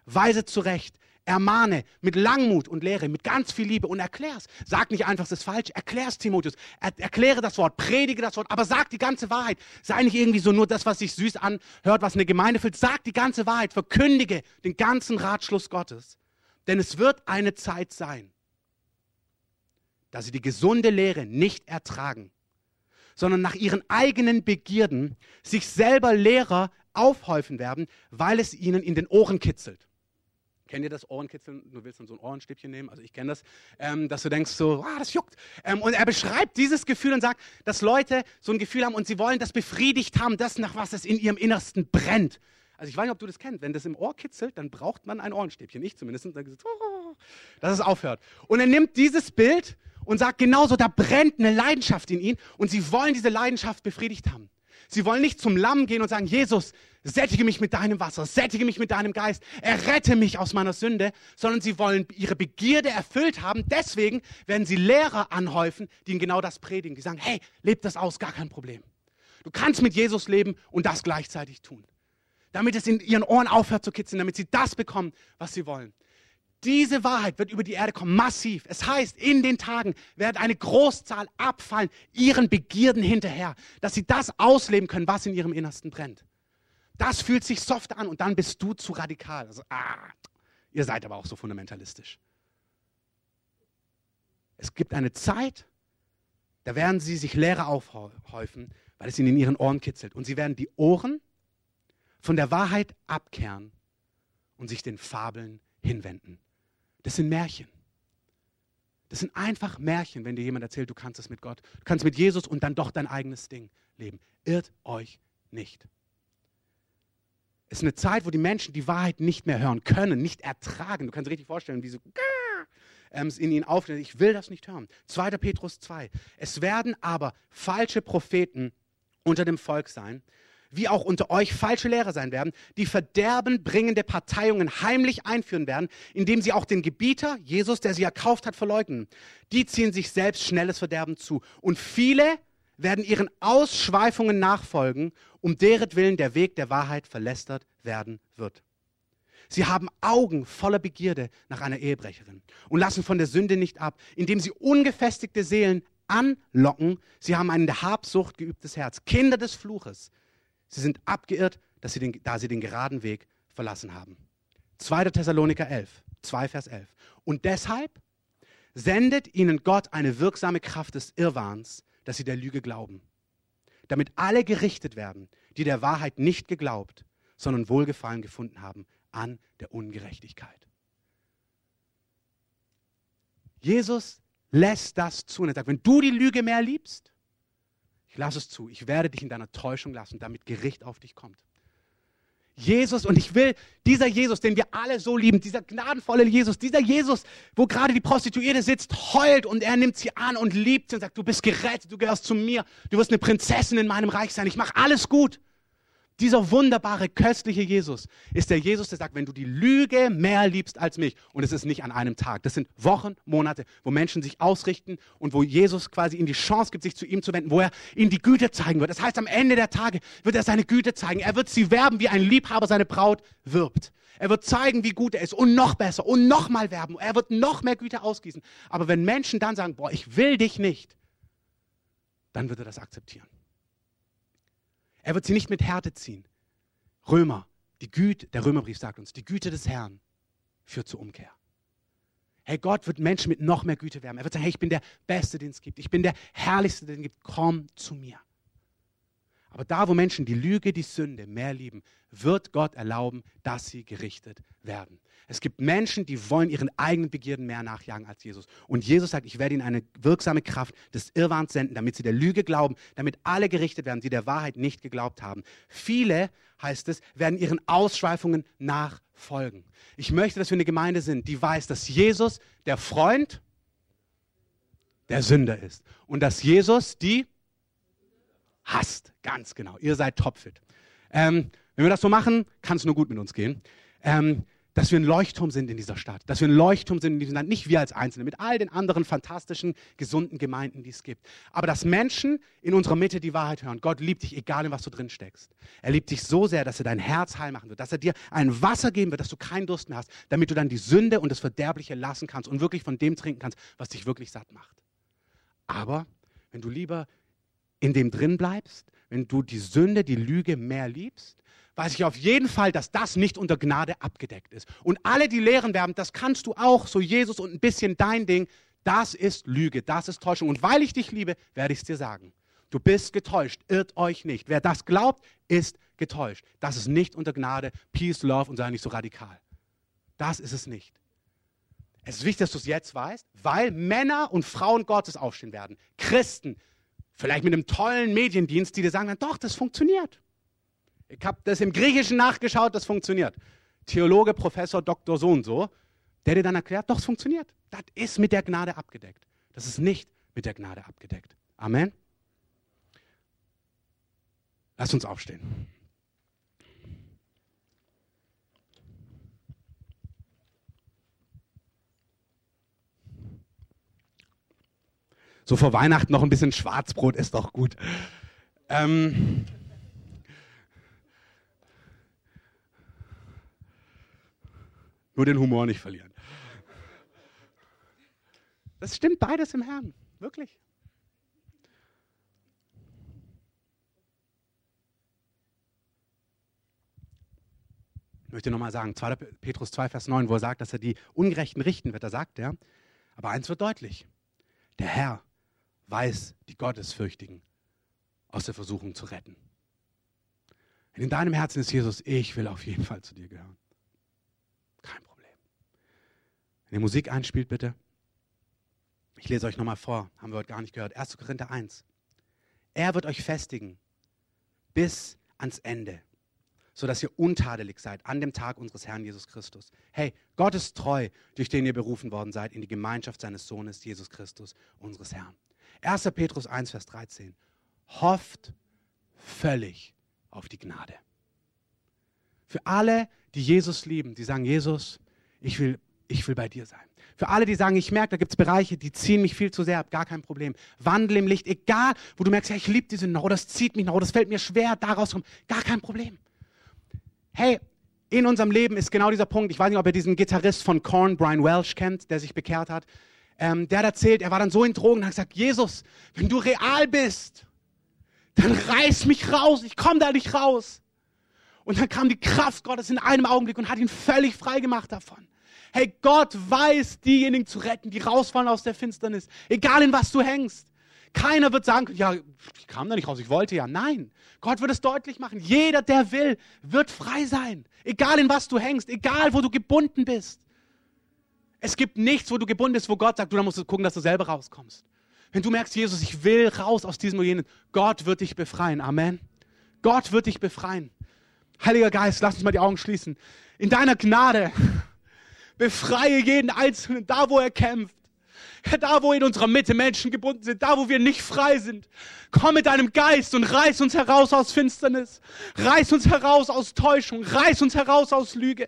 weise zurecht, ermahne mit Langmut und Lehre, mit ganz viel Liebe und erklär's. Sag nicht einfach, es ist falsch, erklär's Timotheus. Er, erkläre das Wort, predige das Wort, aber sag die ganze Wahrheit. Sei nicht irgendwie so nur das, was sich süß anhört, was eine Gemeinde fühlt. Sag die ganze Wahrheit, verkündige den ganzen Ratschluss Gottes. Denn es wird eine Zeit sein, dass sie die gesunde Lehre nicht ertragen, sondern nach ihren eigenen Begierden sich selber Lehrer aufhäufen werden, weil es ihnen in den Ohren kitzelt. Kennt ihr das Ohrenkitzeln? Du willst dann so ein Ohrenstäbchen nehmen, also ich kenne das, ähm, dass du denkst so, ah, das juckt. Ähm, und er beschreibt dieses Gefühl und sagt, dass Leute so ein Gefühl haben und sie wollen das befriedigt haben, das nach was es in ihrem Innersten brennt. Also ich weiß nicht, ob du das kennst. Wenn das im Ohr kitzelt, dann braucht man ein Ohrenstäbchen. Ich zumindest. Und dann gesagt, oh, dass es aufhört. Und er nimmt dieses Bild und sagt genauso, da brennt eine Leidenschaft in ihnen und sie wollen diese Leidenschaft befriedigt haben. Sie wollen nicht zum Lamm gehen und sagen, Jesus, sättige mich mit deinem Wasser, sättige mich mit deinem Geist, errette mich aus meiner Sünde, sondern sie wollen ihre Begierde erfüllt haben. Deswegen werden sie Lehrer anhäufen, die ihnen genau das predigen. Die sagen, hey, lebt das aus, gar kein Problem. Du kannst mit Jesus leben und das gleichzeitig tun. Damit es in ihren Ohren aufhört zu kitzeln, damit sie das bekommen, was sie wollen. Diese Wahrheit wird über die Erde kommen, massiv. Es heißt, in den Tagen wird eine Großzahl abfallen, ihren Begierden hinterher, dass sie das ausleben können, was in ihrem Innersten brennt. Das fühlt sich soft an und dann bist du zu radikal. Also, ah, ihr seid aber auch so fundamentalistisch. Es gibt eine Zeit, da werden sie sich Lehre aufhäufen, weil es ihnen in ihren Ohren kitzelt. Und sie werden die Ohren von der Wahrheit abkehren und sich den Fabeln hinwenden. Das sind Märchen. Das sind einfach Märchen, wenn dir jemand erzählt, du kannst es mit Gott, du kannst mit Jesus und dann doch dein eigenes Ding leben. Irrt euch nicht. Es ist eine Zeit, wo die Menschen die Wahrheit nicht mehr hören können, nicht ertragen. Du kannst dir richtig vorstellen, wie so ähm, in ihnen aufnehmen. Ich will das nicht hören. 2. Petrus 2. Es werden aber falsche Propheten unter dem Volk sein, wie auch unter euch falsche Lehrer sein werden, die verderbenbringende Parteiungen heimlich einführen werden, indem sie auch den Gebieter, Jesus, der sie erkauft hat, verleugnen. Die ziehen sich selbst schnelles Verderben zu. Und viele werden ihren Ausschweifungen nachfolgen, um deren Willen der Weg der Wahrheit verlästert werden wird. Sie haben Augen voller Begierde nach einer Ehebrecherin und lassen von der Sünde nicht ab, indem sie ungefestigte Seelen anlocken. Sie haben ein in der Habsucht geübtes Herz, Kinder des Fluches. Sie sind abgeirrt, dass sie den, da sie den geraden Weg verlassen haben. 2. Thessaloniker 11, 2 Vers 11. Und deshalb sendet ihnen Gott eine wirksame Kraft des Irrwahns, dass sie der Lüge glauben. Damit alle gerichtet werden, die der Wahrheit nicht geglaubt, sondern Wohlgefallen gefunden haben an der Ungerechtigkeit. Jesus lässt das zu und er sagt, wenn du die Lüge mehr liebst, ich lasse es zu. Ich werde dich in deiner Täuschung lassen, damit Gericht auf dich kommt. Jesus, und ich will, dieser Jesus, den wir alle so lieben, dieser gnadenvolle Jesus, dieser Jesus, wo gerade die Prostituierte sitzt, heult und er nimmt sie an und liebt sie und sagt, du bist gerettet, du gehörst zu mir, du wirst eine Prinzessin in meinem Reich sein, ich mache alles gut. Dieser wunderbare, köstliche Jesus ist der Jesus, der sagt, wenn du die Lüge mehr liebst als mich, und es ist nicht an einem Tag, das sind Wochen, Monate, wo Menschen sich ausrichten und wo Jesus quasi ihnen die Chance gibt, sich zu ihm zu wenden, wo er ihnen die Güte zeigen wird. Das heißt, am Ende der Tage wird er seine Güte zeigen. Er wird sie werben, wie ein Liebhaber seine Braut wirbt. Er wird zeigen, wie gut er ist und noch besser und noch mal werben. Er wird noch mehr Güte ausgießen. Aber wenn Menschen dann sagen, boah, ich will dich nicht, dann wird er das akzeptieren. Er wird sie nicht mit Härte ziehen. Römer, die Güte, der Römerbrief sagt uns, die Güte des Herrn führt zur Umkehr. Hey, Gott wird Menschen mit noch mehr Güte wärmen. Er wird sagen, hey, ich bin der Beste, den es gibt. Ich bin der Herrlichste, den es gibt. Komm zu mir. Aber da, wo Menschen die Lüge, die Sünde mehr lieben, wird Gott erlauben, dass sie gerichtet werden. Es gibt Menschen, die wollen ihren eigenen Begierden mehr nachjagen als Jesus. Und Jesus sagt, ich werde ihnen eine wirksame Kraft des Irrwahns senden, damit sie der Lüge glauben, damit alle gerichtet werden, die der Wahrheit nicht geglaubt haben. Viele, heißt es, werden ihren Ausschweifungen nachfolgen. Ich möchte, dass wir eine Gemeinde sind, die weiß, dass Jesus der Freund der Sünder ist. Und dass Jesus die hasst. Ganz genau. Ihr seid topfit. Ähm, wenn wir das so machen, kann es nur gut mit uns gehen. Ähm, dass wir ein Leuchtturm sind in dieser Stadt, dass wir ein Leuchtturm sind in diesem Land, nicht wir als Einzelne, mit all den anderen fantastischen, gesunden Gemeinden, die es gibt. Aber dass Menschen in unserer Mitte die Wahrheit hören. Gott liebt dich, egal in was du drin steckst. Er liebt dich so sehr, dass er dein Herz heil machen wird, dass er dir ein Wasser geben wird, dass du keinen Durst mehr hast, damit du dann die Sünde und das Verderbliche lassen kannst und wirklich von dem trinken kannst, was dich wirklich satt macht. Aber wenn du lieber in dem drin bleibst, wenn du die Sünde, die Lüge mehr liebst, weiß ich auf jeden Fall, dass das nicht unter Gnade abgedeckt ist. Und alle, die lehren werden, das kannst du auch, so Jesus und ein bisschen dein Ding, das ist Lüge, das ist Täuschung. Und weil ich dich liebe, werde ich es dir sagen. Du bist getäuscht, irrt euch nicht. Wer das glaubt, ist getäuscht. Das ist nicht unter Gnade, Peace, Love und sei nicht so radikal. Das ist es nicht. Es ist wichtig, dass du es jetzt weißt, weil Männer und Frauen Gottes aufstehen werden. Christen, vielleicht mit einem tollen Mediendienst, die dir sagen, doch, das funktioniert. Ich habe das im Griechischen nachgeschaut, das funktioniert. Theologe, Professor, Doktor, so und so, der dir dann erklärt, doch, es funktioniert. Das ist mit der Gnade abgedeckt. Das ist nicht mit der Gnade abgedeckt. Amen. Lass uns aufstehen. So vor Weihnachten noch ein bisschen Schwarzbrot ist doch gut. Ähm, Nur den Humor nicht verlieren. Das stimmt beides im Herrn, wirklich. Ich möchte nochmal sagen, 2. Petrus 2, Vers 9, wo er sagt, dass er die Ungerechten richten wird, da sagt er, aber eins wird deutlich, der Herr weiß die Gottesfürchtigen aus der Versuchung zu retten. in deinem Herzen ist Jesus, ich will auf jeden Fall zu dir gehören. Wenn ihr Musik einspielt, bitte. Ich lese euch nochmal vor, haben wir heute gar nicht gehört. 1. Korinther 1. Er wird euch festigen bis ans Ende, sodass ihr untadelig seid an dem Tag unseres Herrn Jesus Christus. Hey, Gott ist treu, durch den ihr berufen worden seid in die Gemeinschaft seines Sohnes Jesus Christus, unseres Herrn. 1. Petrus 1, Vers 13. Hofft völlig auf die Gnade. Für alle, die Jesus lieben, die sagen, Jesus, ich will ich will bei dir sein. Für alle, die sagen, ich merke, da gibt es Bereiche, die ziehen mich viel zu sehr ab, gar kein Problem. Wandel im Licht, egal, wo du merkst, ja, ich liebe diese oder das zieht mich oder das fällt mir schwer, da rauszukommen, gar kein Problem. Hey, in unserem Leben ist genau dieser Punkt, ich weiß nicht, ob ihr diesen Gitarrist von Korn, Brian Welsh, kennt, der sich bekehrt hat. Ähm, der hat erzählt, er war dann so in Drogen und hat gesagt, Jesus, wenn du real bist, dann reiß mich raus, ich komme da nicht raus. Und dann kam die Kraft Gottes in einem Augenblick und hat ihn völlig frei gemacht davon. Hey, Gott weiß, diejenigen zu retten, die rausfallen aus der Finsternis. Egal in was du hängst. Keiner wird sagen, ja, ich kam da nicht raus, ich wollte ja. Nein, Gott wird es deutlich machen. Jeder, der will, wird frei sein. Egal in was du hängst, egal wo du gebunden bist. Es gibt nichts, wo du gebunden bist, wo Gott sagt, du musst gucken, dass du selber rauskommst. Wenn du merkst, Jesus, ich will raus aus diesem oder jenen, Gott wird dich befreien. Amen. Gott wird dich befreien. Heiliger Geist, lass uns mal die Augen schließen. In deiner Gnade befreie jeden Einzelnen da, wo er kämpft. Da, wo in unserer Mitte Menschen gebunden sind, da, wo wir nicht frei sind. Komm mit deinem Geist und reiß uns heraus aus Finsternis. Reiß uns heraus aus Täuschung. Reiß uns heraus aus Lüge.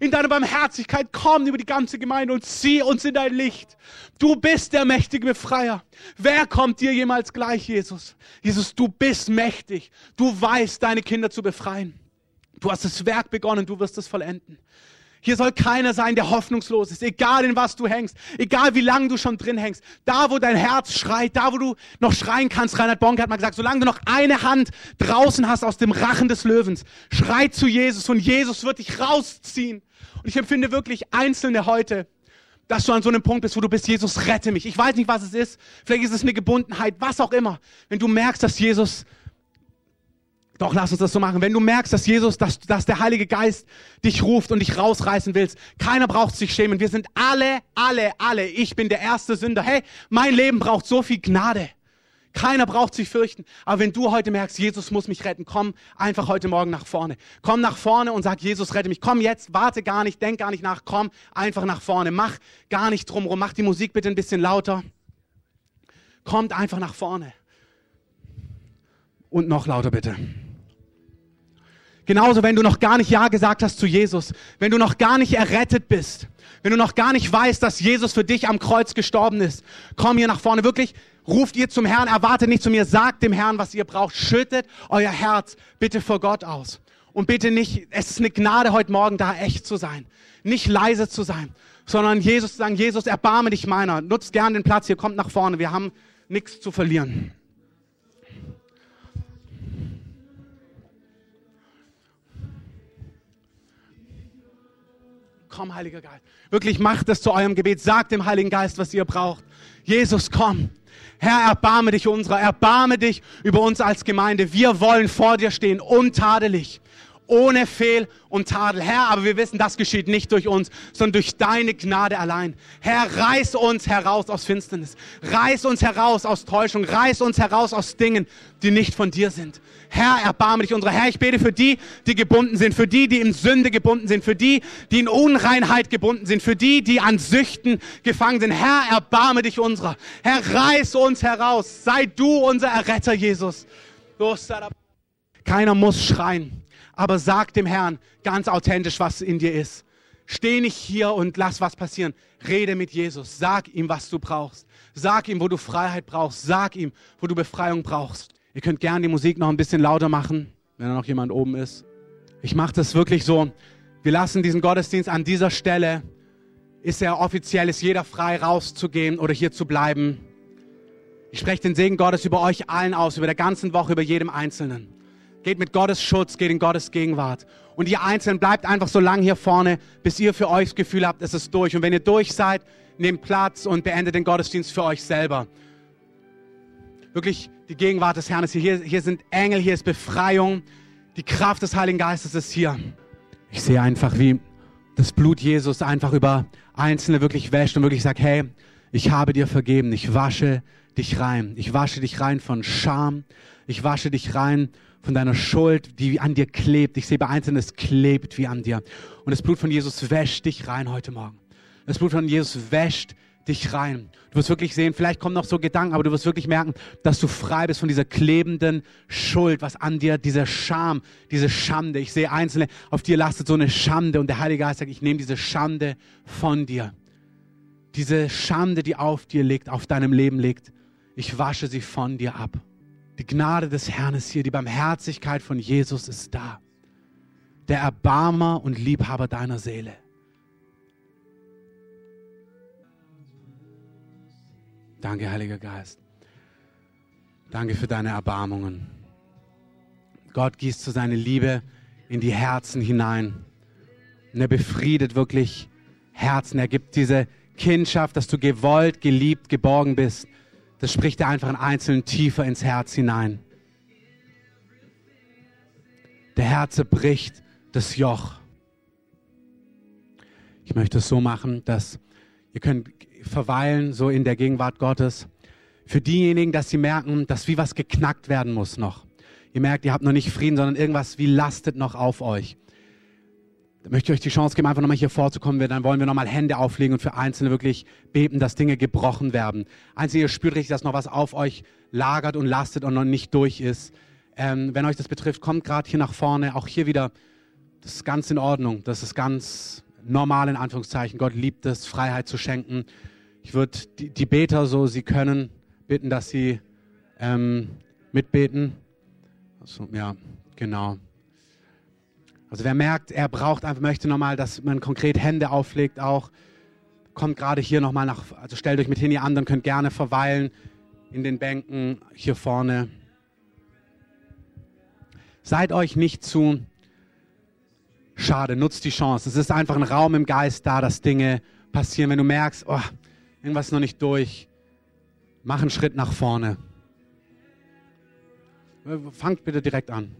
In deiner Barmherzigkeit komm über die ganze Gemeinde und zieh uns in dein Licht. Du bist der mächtige Befreier. Wer kommt dir jemals gleich, Jesus? Jesus, du bist mächtig. Du weißt, deine Kinder zu befreien. Du hast das Werk begonnen, du wirst es vollenden. Hier soll keiner sein, der hoffnungslos ist, egal in was du hängst, egal wie lange du schon drin hängst. Da, wo dein Herz schreit, da, wo du noch schreien kannst. Reinhard Bonke hat mal gesagt, solange du noch eine Hand draußen hast aus dem Rachen des Löwens, schrei zu Jesus und Jesus wird dich rausziehen. Und ich empfinde wirklich Einzelne heute, dass du an so einem Punkt bist, wo du bist, Jesus, rette mich. Ich weiß nicht, was es ist. Vielleicht ist es eine Gebundenheit, was auch immer. Wenn du merkst, dass Jesus doch, lass uns das so machen. Wenn du merkst, dass Jesus, dass, dass der Heilige Geist dich ruft und dich rausreißen willst, keiner braucht sich schämen. Wir sind alle, alle, alle. Ich bin der erste Sünder. Hey, mein Leben braucht so viel Gnade. Keiner braucht sich fürchten. Aber wenn du heute merkst, Jesus muss mich retten, komm einfach heute Morgen nach vorne. Komm nach vorne und sag, Jesus, rette mich. Komm jetzt, warte gar nicht, denk gar nicht nach. Komm einfach nach vorne. Mach gar nicht drumrum. Mach die Musik bitte ein bisschen lauter. Kommt einfach nach vorne. Und noch lauter bitte. Genauso, wenn du noch gar nicht Ja gesagt hast zu Jesus, wenn du noch gar nicht errettet bist, wenn du noch gar nicht weißt, dass Jesus für dich am Kreuz gestorben ist, komm hier nach vorne. Wirklich, ruft ihr zum Herrn, erwartet nicht zu mir, sagt dem Herrn, was ihr braucht. Schüttet euer Herz bitte vor Gott aus. Und bitte nicht, es ist eine Gnade heute Morgen da, echt zu sein. Nicht leise zu sein, sondern Jesus zu sagen, Jesus, erbarme dich meiner. Nutzt gern den Platz hier, kommt nach vorne. Wir haben nichts zu verlieren. Komm, Heiliger Geist. Wirklich macht es zu eurem Gebet. Sagt dem Heiligen Geist, was ihr braucht. Jesus, komm. Herr, erbarme dich unserer, erbarme dich über uns als Gemeinde. Wir wollen vor dir stehen, untadelig ohne Fehl und Tadel. Herr, aber wir wissen, das geschieht nicht durch uns, sondern durch deine Gnade allein. Herr, reiß uns heraus aus Finsternis. Reiß uns heraus aus Täuschung. Reiß uns heraus aus Dingen, die nicht von dir sind. Herr, erbarme dich unserer. Herr, ich bete für die, die gebunden sind, für die, die in Sünde gebunden sind, für die, die in Unreinheit gebunden sind, für die, die an Süchten gefangen sind. Herr, erbarme dich unserer. Herr, reiß uns heraus. Sei du unser Erretter, Jesus. Keiner muss schreien aber sag dem Herrn ganz authentisch, was in dir ist. Steh nicht hier und lass was passieren. Rede mit Jesus. Sag ihm, was du brauchst. Sag ihm, wo du Freiheit brauchst. Sag ihm, wo du Befreiung brauchst. Ihr könnt gerne die Musik noch ein bisschen lauter machen, wenn da noch jemand oben ist. Ich mache das wirklich so. Wir lassen diesen Gottesdienst an dieser Stelle. Ist er offiziell, ist jeder frei rauszugehen oder hier zu bleiben. Ich spreche den Segen Gottes über euch allen aus, über der ganzen Woche, über jedem Einzelnen. Geht mit Gottes Schutz, geht in Gottes Gegenwart. Und ihr Einzelnen bleibt einfach so lange hier vorne, bis ihr für euch das Gefühl habt, es ist durch. Und wenn ihr durch seid, nehmt Platz und beendet den Gottesdienst für euch selber. Wirklich, die Gegenwart des Herrn ist hier. hier. Hier sind Engel, hier ist Befreiung. Die Kraft des Heiligen Geistes ist hier. Ich sehe einfach, wie das Blut Jesus einfach über Einzelne wirklich wäscht und wirklich sagt, hey, ich habe dir vergeben, ich wasche dich rein. Ich wasche dich rein von Scham. Ich wasche dich rein von deiner Schuld, die an dir klebt. Ich sehe bei Einzelnen, es klebt wie an dir. Und das Blut von Jesus wäscht dich rein heute Morgen. Das Blut von Jesus wäscht dich rein. Du wirst wirklich sehen, vielleicht kommen noch so Gedanken, aber du wirst wirklich merken, dass du frei bist von dieser klebenden Schuld, was an dir, dieser Scham, diese Schande. Ich sehe Einzelne, auf dir lastet so eine Schande und der Heilige Geist sagt, ich nehme diese Schande von dir. Diese Schande, die auf dir liegt, auf deinem Leben liegt, ich wasche sie von dir ab. Die Gnade des Herrn ist hier, die Barmherzigkeit von Jesus ist da. Der Erbarmer und Liebhaber deiner Seele. Danke, Heiliger Geist. Danke für deine Erbarmungen. Gott gießt so seine Liebe in die Herzen hinein. Und er befriedet wirklich Herzen. Er gibt diese Kindschaft, dass du gewollt, geliebt, geborgen bist das spricht er einfach in Einzelnen tiefer ins Herz hinein. Der Herr zerbricht das Joch. Ich möchte es so machen, dass ihr könnt verweilen so in der Gegenwart Gottes. Für diejenigen, dass sie merken, dass wie was geknackt werden muss noch. ihr merkt, ihr habt noch nicht Frieden, sondern irgendwas wie lastet noch auf euch. Da möchte ich euch die Chance geben, einfach nochmal hier vorzukommen. Dann wollen wir nochmal Hände auflegen und für Einzelne wirklich beten, dass Dinge gebrochen werden. Einzige, ihr spürt richtig, dass noch was auf euch lagert und lastet und noch nicht durch ist. Ähm, wenn euch das betrifft, kommt gerade hier nach vorne. Auch hier wieder, das ist ganz in Ordnung. Das ist ganz normal in Anführungszeichen. Gott liebt es, Freiheit zu schenken. Ich würde die, die Beter, so sie können, bitten, dass sie ähm, mitbeten. Also, ja, genau. Also wer merkt, er braucht einfach, möchte nochmal, dass man konkret Hände auflegt auch, kommt gerade hier nochmal nach, also stellt euch mit hin, ihr anderen könnt gerne verweilen in den Bänken hier vorne. Seid euch nicht zu schade, nutzt die Chance. Es ist einfach ein Raum im Geist da, dass Dinge passieren. Wenn du merkst, oh, irgendwas ist noch nicht durch, mach einen Schritt nach vorne. Fangt bitte direkt an.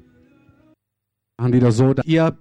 Machen wieder so, ihr